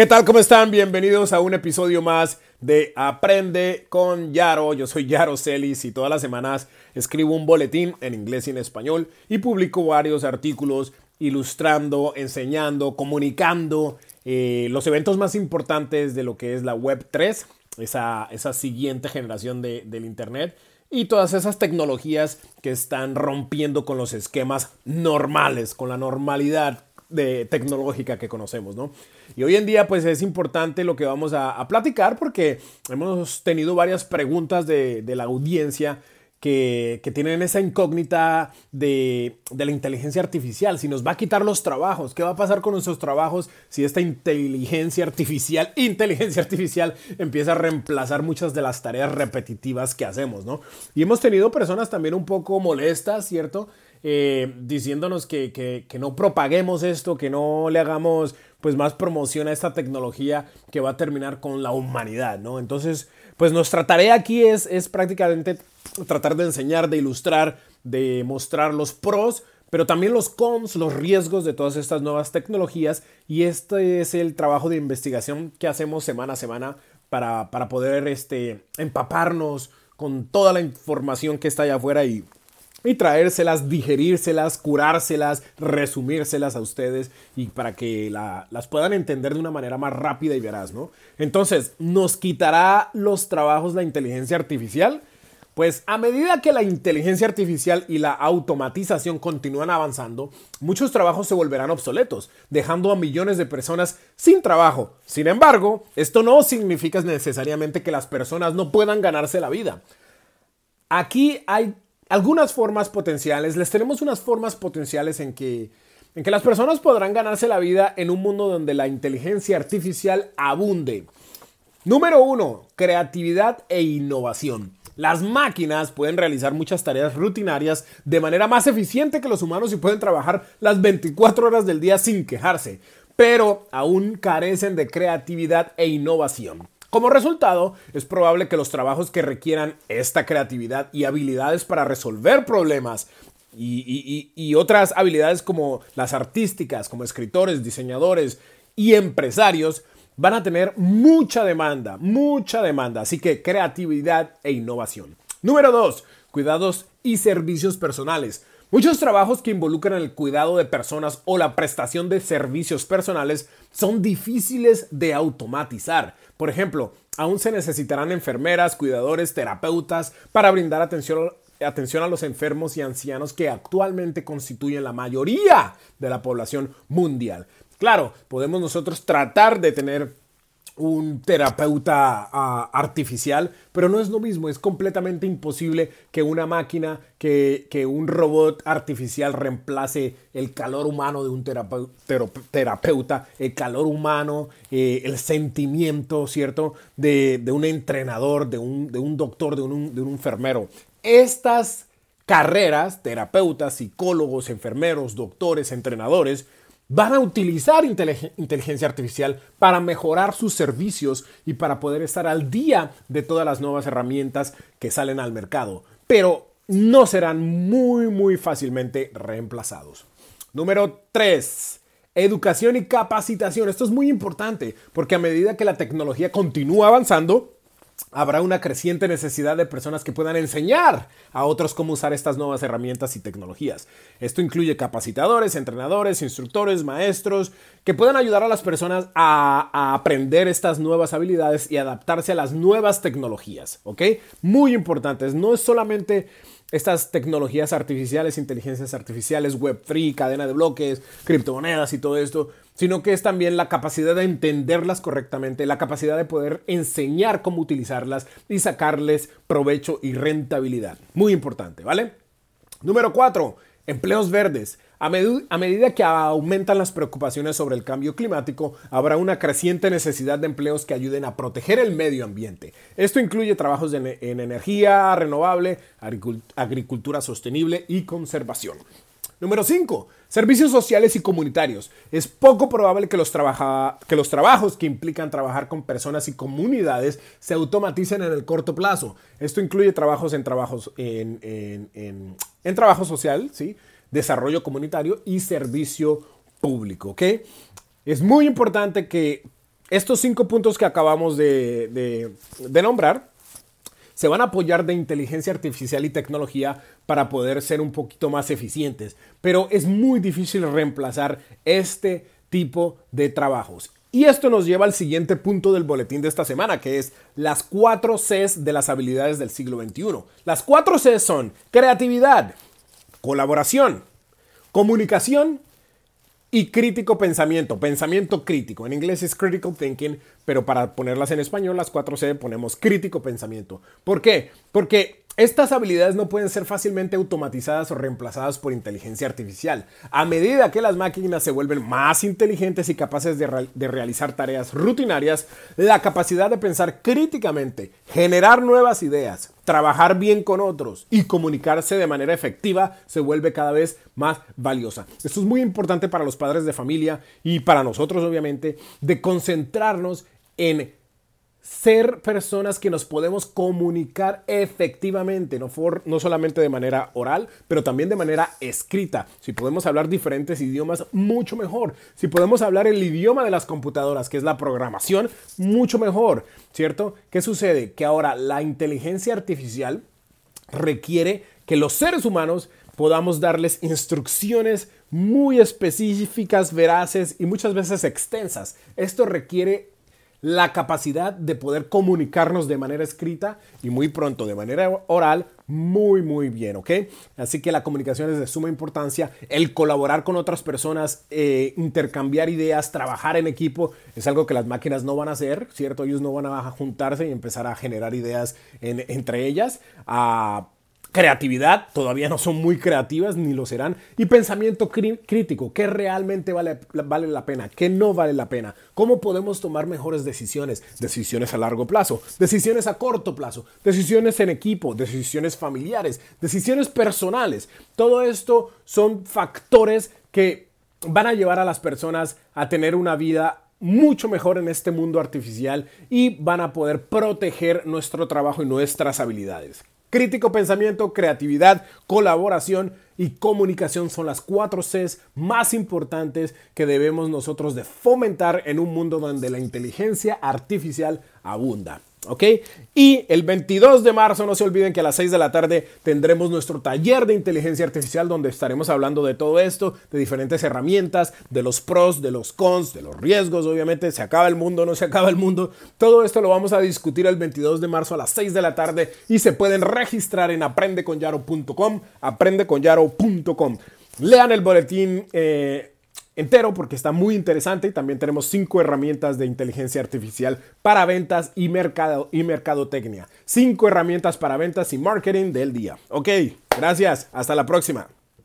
¿Qué tal? ¿Cómo están? Bienvenidos a un episodio más de Aprende con Yaro. Yo soy Yaro Celis y todas las semanas escribo un boletín en inglés y en español y publico varios artículos ilustrando, enseñando, comunicando eh, los eventos más importantes de lo que es la Web 3, esa, esa siguiente generación de, del Internet y todas esas tecnologías que están rompiendo con los esquemas normales, con la normalidad de, tecnológica que conocemos, ¿no? Y hoy en día pues es importante lo que vamos a, platicar porque hemos tenido varias preguntas de, la audiencia que, tienen esa incógnita de, de, la inteligencia artificial, si nos va a quitar los trabajos, qué va a pasar con nuestros trabajos si esta inteligencia artificial, inteligencia artificial empieza a reemplazar muchas de las tareas repetitivas que hacemos, ¿no? Y hemos tenido personas también un poco molestas, ¿cierto? Eh, diciéndonos que, no propaguemos esto, que no le hagamos pues más promoción a esta tecnología que va a terminar con la humanidad, ¿no? Entonces, pues nuestra tarea aquí es, es prácticamente tratar de enseñar, de ilustrar, de mostrar los pros, pero también los cons, los riesgos de todas estas nuevas tecnologías y este es el trabajo de investigación que hacemos semana a semana para, para poder este, empaparnos con toda la información que está allá afuera y y traérselas, digerírselas, curárselas, resumírselas a ustedes y para que las puedan entender de una manera más rápida y veraz, ¿no? Entonces, ¿nos quitará los trabajos la inteligencia artificial? Pues a medida que la inteligencia artificial y la automatización continúan avanzando, muchos trabajos se volverán obsoletos, dejando a millones de personas sin trabajo. Sin embargo, esto no significa necesariamente que las personas no puedan ganarse la vida. Aquí hay algunas formas potenciales, les tenemos unas formas potenciales en que, en que las personas podrán ganarse la vida en un mundo donde la inteligencia artificial abunde. Número uno, creatividad e innovación. Las máquinas pueden realizar muchas tareas rutinarias de manera más eficiente que los humanos y pueden trabajar las 24 horas del día sin quejarse, pero aún carecen de creatividad e innovación. Como resultado, es probable que los trabajos que requieran esta creatividad y habilidades para resolver problemas y, otras habilidades como las artísticas, como escritores, diseñadores y empresarios, van a tener mucha demanda, mucha demanda. Así que creatividad e innovación. Número 2. Cuidados y servicios personales. Muchos trabajos que involucran el cuidado de personas o la prestación de servicios personales son difíciles de automatizar. Por ejemplo, aún se necesitarán enfermeras, cuidadores, terapeutas para brindar atención, atención a los enfermos y ancianos que actualmente constituyen la mayoría de la población mundial. Claro, podemos nosotros tratar de tener un terapeuta ah, artificial, pero no es lo mismo, es completamente imposible que una máquina, que, un robot artificial reemplace el calor humano de un terapeuta, el calor humano, eh, el sentimiento, ¿cierto? De, un entrenador, de un, doctor, de un enfermero. Estas carreras, terapeutas, psicólogos, enfermeros, doctores, entrenadores, van a utilizar inteligencia artificial para mejorar sus servicios y para poder estar al día de todas las nuevas herramientas que salen al mercado, pero no serán muy muy fácilmente reemplazados. Número 3. Educación y capacitación. Esto es muy importante porque a medida que la tecnología continúa avanzando, habrá una creciente necesidad de personas que puedan enseñar a otros cómo usar estas nuevas herramientas y tecnologías. Esto incluye capacitadores, entrenadores, instructores, maestros, que puedan ayudar a las personas a, aprender estas nuevas habilidades y adaptarse a las nuevas tecnologías. ¿Ok? Muy importantes. No es solamente estas tecnologías artificiales, inteligencias artificiales, Web3, cadena de bloques, criptomonedas y todo esto, sino que es también la capacidad de entenderlas correctamente, la capacidad de poder enseñar cómo utilizarlas y sacarles provecho y rentabilidad. Muy importante, ¿vale? Número 4. Empleos verdes. A, medida que aumentan las preocupaciones sobre el cambio climático, habrá una creciente necesidad de empleos que ayuden a proteger el medio ambiente. Esto incluye trabajos en, energía renovable, agricultura sostenible y conservación. Número 5. Servicios sociales y comunitarios. Es poco probable que los, trabajos que implican trabajar con personas y comunidades se automaticen en el corto plazo. Esto incluye trabajos en trabajos en, en trabajo social, ¿sí? Desarrollo comunitario y servicio público. Es muy importante que estos cinco puntos que acabamos de, de nombrar se van a apoyar de inteligencia artificial y tecnología para poder ser un poquito más eficientes. Pero es muy difícil reemplazar este tipo de trabajos. Y esto nos lleva al siguiente punto del boletín de esta semana, que es las cuatro Cs de las habilidades del siglo XXI. Las cuatro Cs son creatividad, colaboración, comunicación y crítico pensamiento, pensamiento crítico. En inglés es critical thinking, pero para ponerlas en español, las cuatro C ponemos crítico pensamiento. ¿Por qué? Porque estas habilidades no pueden ser fácilmente automatizadas o reemplazadas por inteligencia artificial. A medida que las máquinas se vuelven más inteligentes y capaces de, realizar tareas rutinarias, la capacidad de pensar críticamente, generar nuevas ideas, trabajar bien con otros y comunicarse de manera efectiva se vuelve cada vez más valiosa. Esto es muy importante para los padres de familia y para nosotros obviamente de concentrarnos en ser personas que nos podemos comunicar efectivamente, no, no solamente de manera oral, pero también de manera escrita. Si podemos hablar diferentes idiomas, mucho mejor. Si podemos hablar el idioma de las computadoras, que es la programación, mucho mejor, ¿cierto? ¿Qué sucede? Que ahora la inteligencia artificial requiere que los seres humanos podamos darles instrucciones muy específicas, veraces y muchas veces extensas. Esto requiere la capacidad de poder comunicarnos de manera escrita y muy pronto de manera oral muy muy bien, ¿ok? Así que la comunicación es de suma importancia, el colaborar con otras personas, eh, intercambiar ideas, trabajar en equipo, es algo que las máquinas no van a hacer, ¿cierto? Ellos no van a juntarse y empezar a generar ideas entre ellas. a creatividad, todavía no son muy creativas ni lo serán, y pensamiento crítico, ¿qué realmente vale, la pena? ¿Qué no vale la pena? ¿Cómo podemos tomar mejores decisiones? Decisiones a largo plazo, decisiones a corto plazo, decisiones en equipo, decisiones familiares, decisiones personales. Todo esto son factores que van a llevar a las personas a tener una vida mucho mejor en este mundo artificial y van a poder proteger nuestro trabajo y nuestras habilidades. Crítico pensamiento, creatividad, colaboración y comunicación son las cuatro Cs más importantes que debemos nosotros de fomentar en un mundo donde la inteligencia artificial abunda. ¿Ok? Y el 22 de marzo, no se olviden que a las 6 de la tarde tendremos nuestro taller de inteligencia artificial donde estaremos hablando de todo esto, de diferentes herramientas, de los pros, de los cons, de los riesgos, obviamente, se acaba el mundo, no se acaba el mundo. Todo esto lo vamos a discutir el 22 de marzo a las 6 de la tarde y se pueden registrar en aprendeconyaro.com, aprendeconyaro.com. Lean el boletín. Eh, entero porque está muy interesante y también tenemos cinco herramientas de inteligencia artificial para ventas y, mercado, y mercadotecnia. Cinco herramientas para ventas y marketing del día. Ok, gracias. Hasta la próxima.